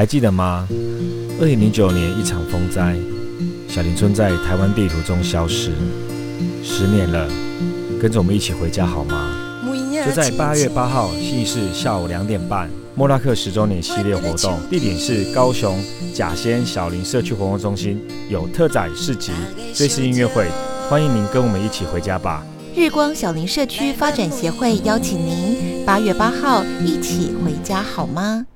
还记得吗？二零零九年一场风灾小林村在台湾地图中消失十年了跟着我们一起回家好吗？就在八月八号星期四下午两点半莫拉克十周年系列活动地点是高雄甲仙小林社区活动中心有特展市集瑞士音乐会欢迎您跟我们一起回家吧。日光小林社区发展协会邀请您八月八号一起回家好吗？